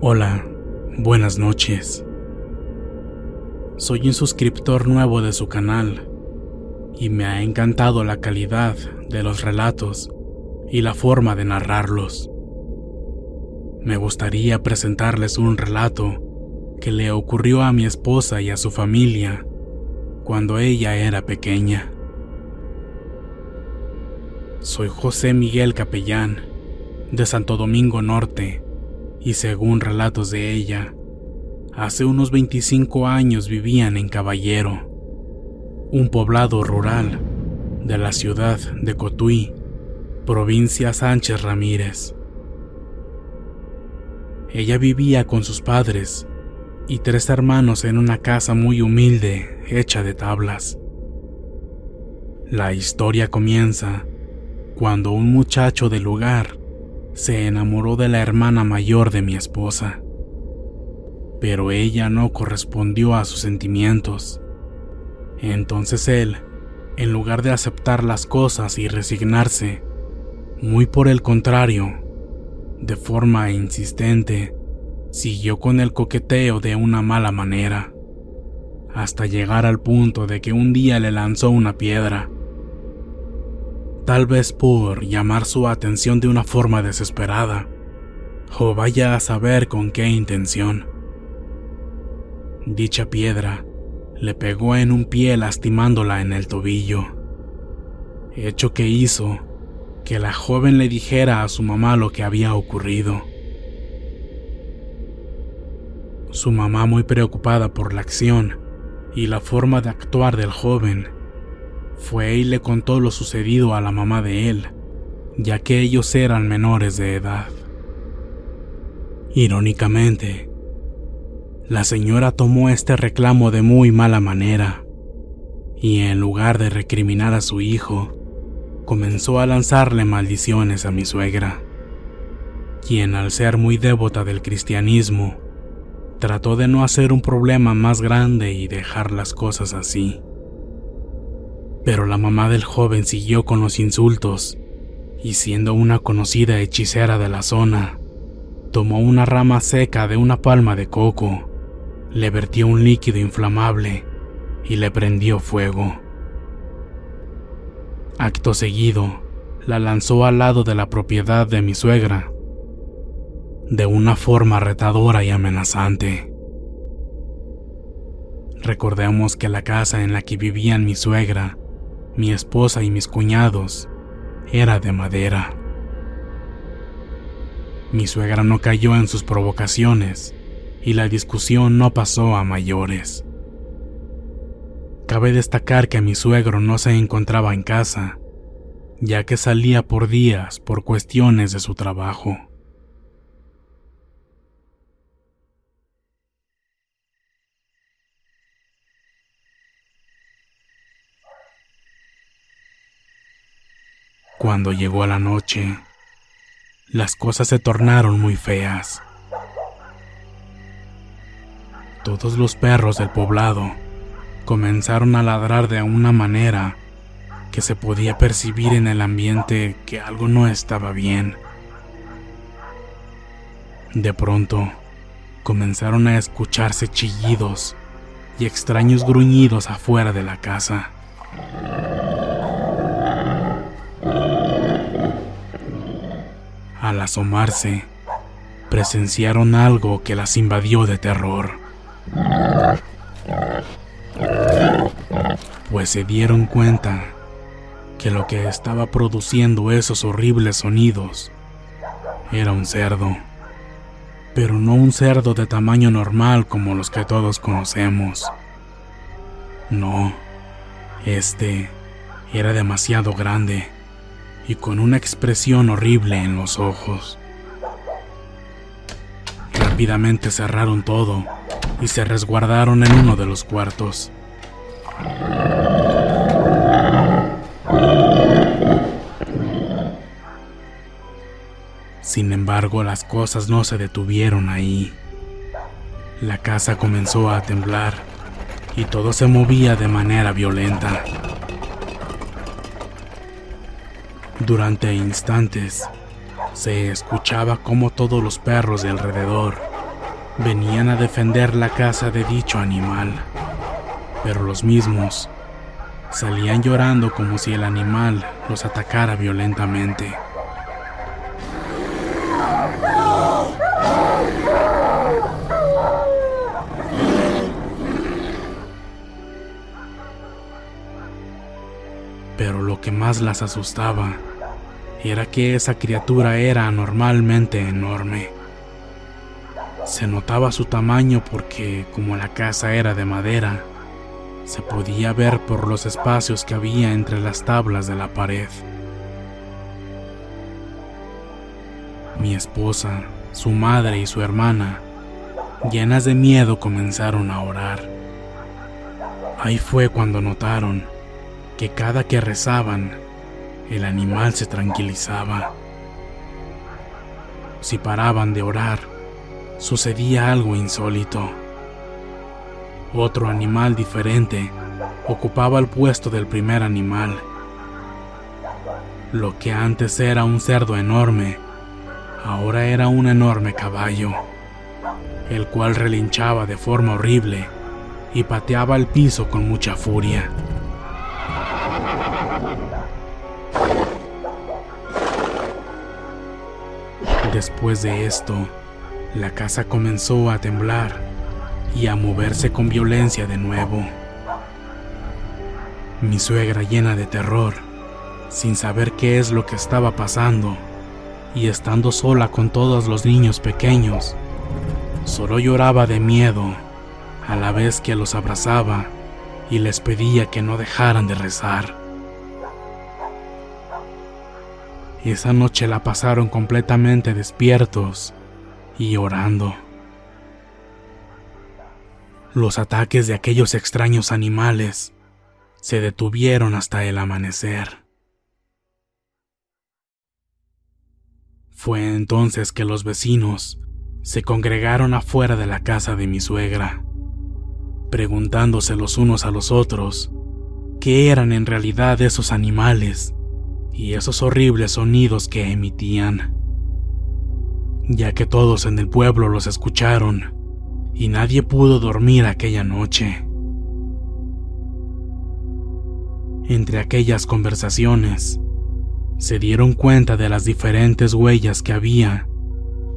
Hola, buenas noches. Soy un suscriptor nuevo de su canal y me ha encantado la calidad de los relatos y la forma de narrarlos. Me gustaría presentarles un relato que le ocurrió a mi esposa y a su familia cuando ella era pequeña. Soy José Miguel Capellán, de Santo Domingo Norte, y según relatos de ella, hace unos 25 años vivían en Caballero, un poblado rural de la ciudad de Cotuí, provincia Sánchez Ramírez. Ella vivía con sus padres y tres hermanos en una casa muy humilde hecha de tablas. La historia comienza cuando un muchacho del lugar se enamoró de la hermana mayor de mi esposa. Pero ella no correspondió a sus sentimientos. Entonces él, en lugar de aceptar las cosas y resignarse, muy por el contrario, de forma insistente, siguió con el coqueteo de una mala manera, hasta llegar al punto de que un día le lanzó una piedra tal vez por llamar su atención de una forma desesperada, o vaya a saber con qué intención. Dicha piedra le pegó en un pie lastimándola en el tobillo, hecho que hizo que la joven le dijera a su mamá lo que había ocurrido. Su mamá, muy preocupada por la acción y la forma de actuar del joven, fue y le contó lo sucedido a la mamá de él, ya que ellos eran menores de edad. Irónicamente, la señora tomó este reclamo de muy mala manera y en lugar de recriminar a su hijo, comenzó a lanzarle maldiciones a mi suegra, quien al ser muy devota del cristianismo, trató de no hacer un problema más grande y dejar las cosas así. Pero la mamá del joven siguió con los insultos y siendo una conocida hechicera de la zona, tomó una rama seca de una palma de coco, le vertió un líquido inflamable y le prendió fuego. Acto seguido, la lanzó al lado de la propiedad de mi suegra, de una forma retadora y amenazante. Recordemos que la casa en la que vivían mi suegra mi esposa y mis cuñados era de madera. Mi suegra no cayó en sus provocaciones y la discusión no pasó a mayores. Cabe destacar que mi suegro no se encontraba en casa, ya que salía por días por cuestiones de su trabajo. Cuando llegó la noche, las cosas se tornaron muy feas. Todos los perros del poblado comenzaron a ladrar de una manera que se podía percibir en el ambiente que algo no estaba bien. De pronto, comenzaron a escucharse chillidos y extraños gruñidos afuera de la casa. Al asomarse, presenciaron algo que las invadió de terror. Pues se dieron cuenta que lo que estaba produciendo esos horribles sonidos era un cerdo. Pero no un cerdo de tamaño normal como los que todos conocemos. No, este era demasiado grande y con una expresión horrible en los ojos. Rápidamente cerraron todo y se resguardaron en uno de los cuartos. Sin embargo, las cosas no se detuvieron ahí. La casa comenzó a temblar y todo se movía de manera violenta. Durante instantes, se escuchaba como todos los perros de alrededor venían a defender la casa de dicho animal, pero los mismos salían llorando como si el animal los atacara violentamente. Pero lo que más las asustaba era que esa criatura era anormalmente enorme. Se notaba su tamaño porque, como la casa era de madera, se podía ver por los espacios que había entre las tablas de la pared. Mi esposa, su madre y su hermana, llenas de miedo, comenzaron a orar. Ahí fue cuando notaron que cada que rezaban, el animal se tranquilizaba. Si paraban de orar, sucedía algo insólito. Otro animal diferente ocupaba el puesto del primer animal. Lo que antes era un cerdo enorme, ahora era un enorme caballo, el cual relinchaba de forma horrible y pateaba el piso con mucha furia. Después de esto, la casa comenzó a temblar y a moverse con violencia de nuevo. Mi suegra llena de terror, sin saber qué es lo que estaba pasando y estando sola con todos los niños pequeños, solo lloraba de miedo a la vez que los abrazaba y les pedía que no dejaran de rezar. Esa noche la pasaron completamente despiertos y orando. Los ataques de aquellos extraños animales se detuvieron hasta el amanecer. Fue entonces que los vecinos se congregaron afuera de la casa de mi suegra, preguntándose los unos a los otros qué eran en realidad esos animales y esos horribles sonidos que emitían, ya que todos en el pueblo los escucharon y nadie pudo dormir aquella noche. Entre aquellas conversaciones, se dieron cuenta de las diferentes huellas que había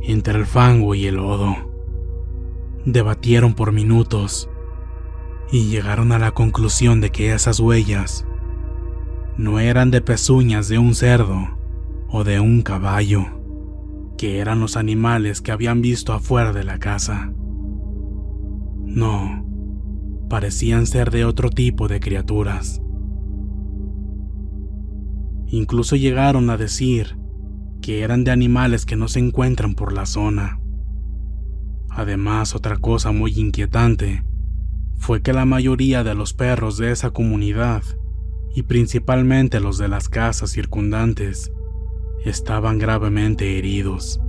entre el fango y el lodo. Debatieron por minutos y llegaron a la conclusión de que esas huellas no eran de pezuñas de un cerdo o de un caballo, que eran los animales que habían visto afuera de la casa. No, parecían ser de otro tipo de criaturas. Incluso llegaron a decir que eran de animales que no se encuentran por la zona. Además, otra cosa muy inquietante fue que la mayoría de los perros de esa comunidad y principalmente los de las casas circundantes, estaban gravemente heridos.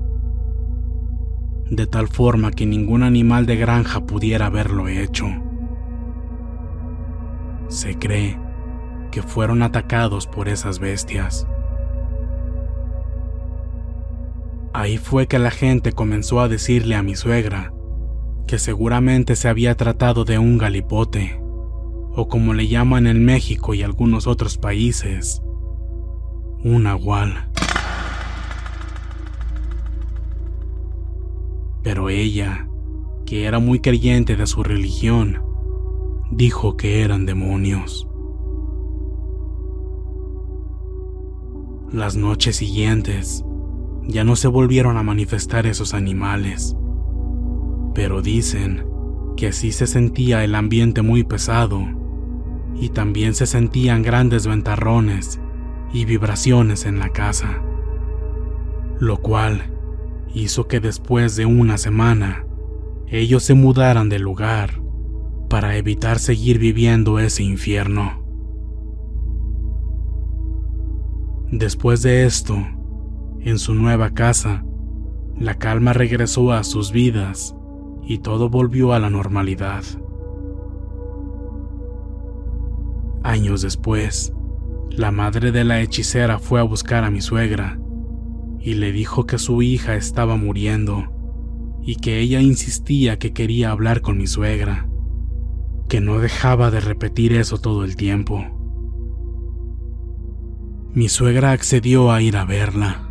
de tal forma que ningún animal de granja pudiera haberlo hecho. Se cree que fueron atacados por esas bestias. Ahí fue que la gente comenzó a decirle a mi suegra que seguramente se había tratado de un galipote, o como le llaman en México y algunos otros países, un agual. Pero ella, que era muy creyente de su religión, dijo que eran demonios. Las noches siguientes ya no se volvieron a manifestar esos animales, pero dicen que así se sentía el ambiente muy pesado y también se sentían grandes ventarrones y vibraciones en la casa, lo cual hizo que después de una semana ellos se mudaran del lugar para evitar seguir viviendo ese infierno. Después de esto, en su nueva casa, la calma regresó a sus vidas y todo volvió a la normalidad. Años después, la madre de la hechicera fue a buscar a mi suegra y le dijo que su hija estaba muriendo y que ella insistía que quería hablar con mi suegra, que no dejaba de repetir eso todo el tiempo. Mi suegra accedió a ir a verla.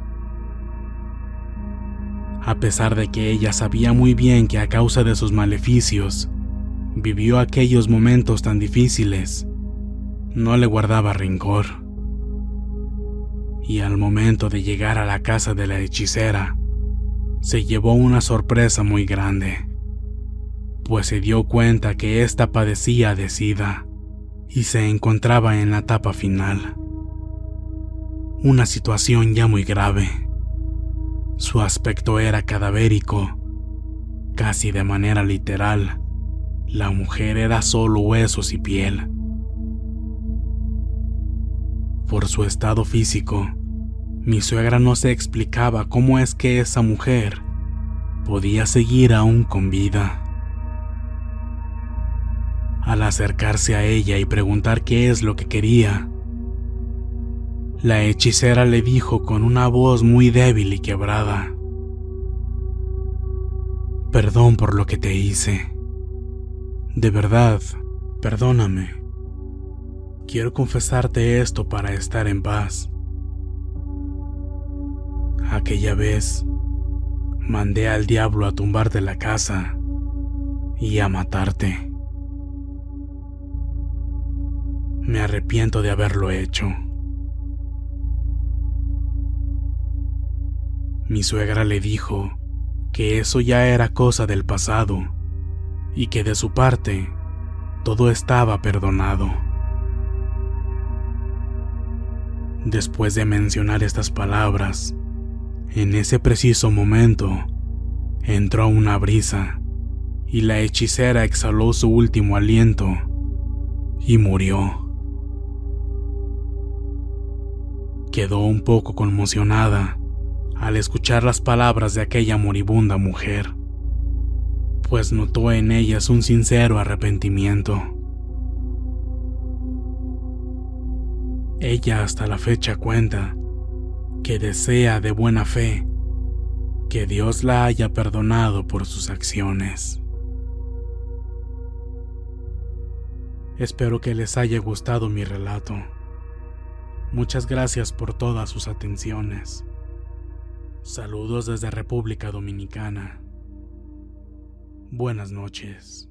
A pesar de que ella sabía muy bien que a causa de sus maleficios vivió aquellos momentos tan difíciles, no le guardaba rencor y al momento de llegar a la casa de la hechicera, se llevó una sorpresa muy grande, pues se dio cuenta que ésta padecía de sida y se encontraba en la etapa final. Una situación ya muy grave. Su aspecto era cadavérico, casi de manera literal. La mujer era solo huesos y piel. Por su estado físico, mi suegra no se explicaba cómo es que esa mujer podía seguir aún con vida. Al acercarse a ella y preguntar qué es lo que quería, la hechicera le dijo con una voz muy débil y quebrada, Perdón por lo que te hice. De verdad, perdóname. Quiero confesarte esto para estar en paz. Aquella vez mandé al diablo a tumbarte la casa y a matarte. Me arrepiento de haberlo hecho. Mi suegra le dijo que eso ya era cosa del pasado y que de su parte todo estaba perdonado. Después de mencionar estas palabras, en ese preciso momento, entró una brisa y la hechicera exhaló su último aliento y murió. Quedó un poco conmocionada al escuchar las palabras de aquella moribunda mujer, pues notó en ellas un sincero arrepentimiento. Ella hasta la fecha cuenta que desea de buena fe que Dios la haya perdonado por sus acciones. Espero que les haya gustado mi relato. Muchas gracias por todas sus atenciones. Saludos desde República Dominicana. Buenas noches.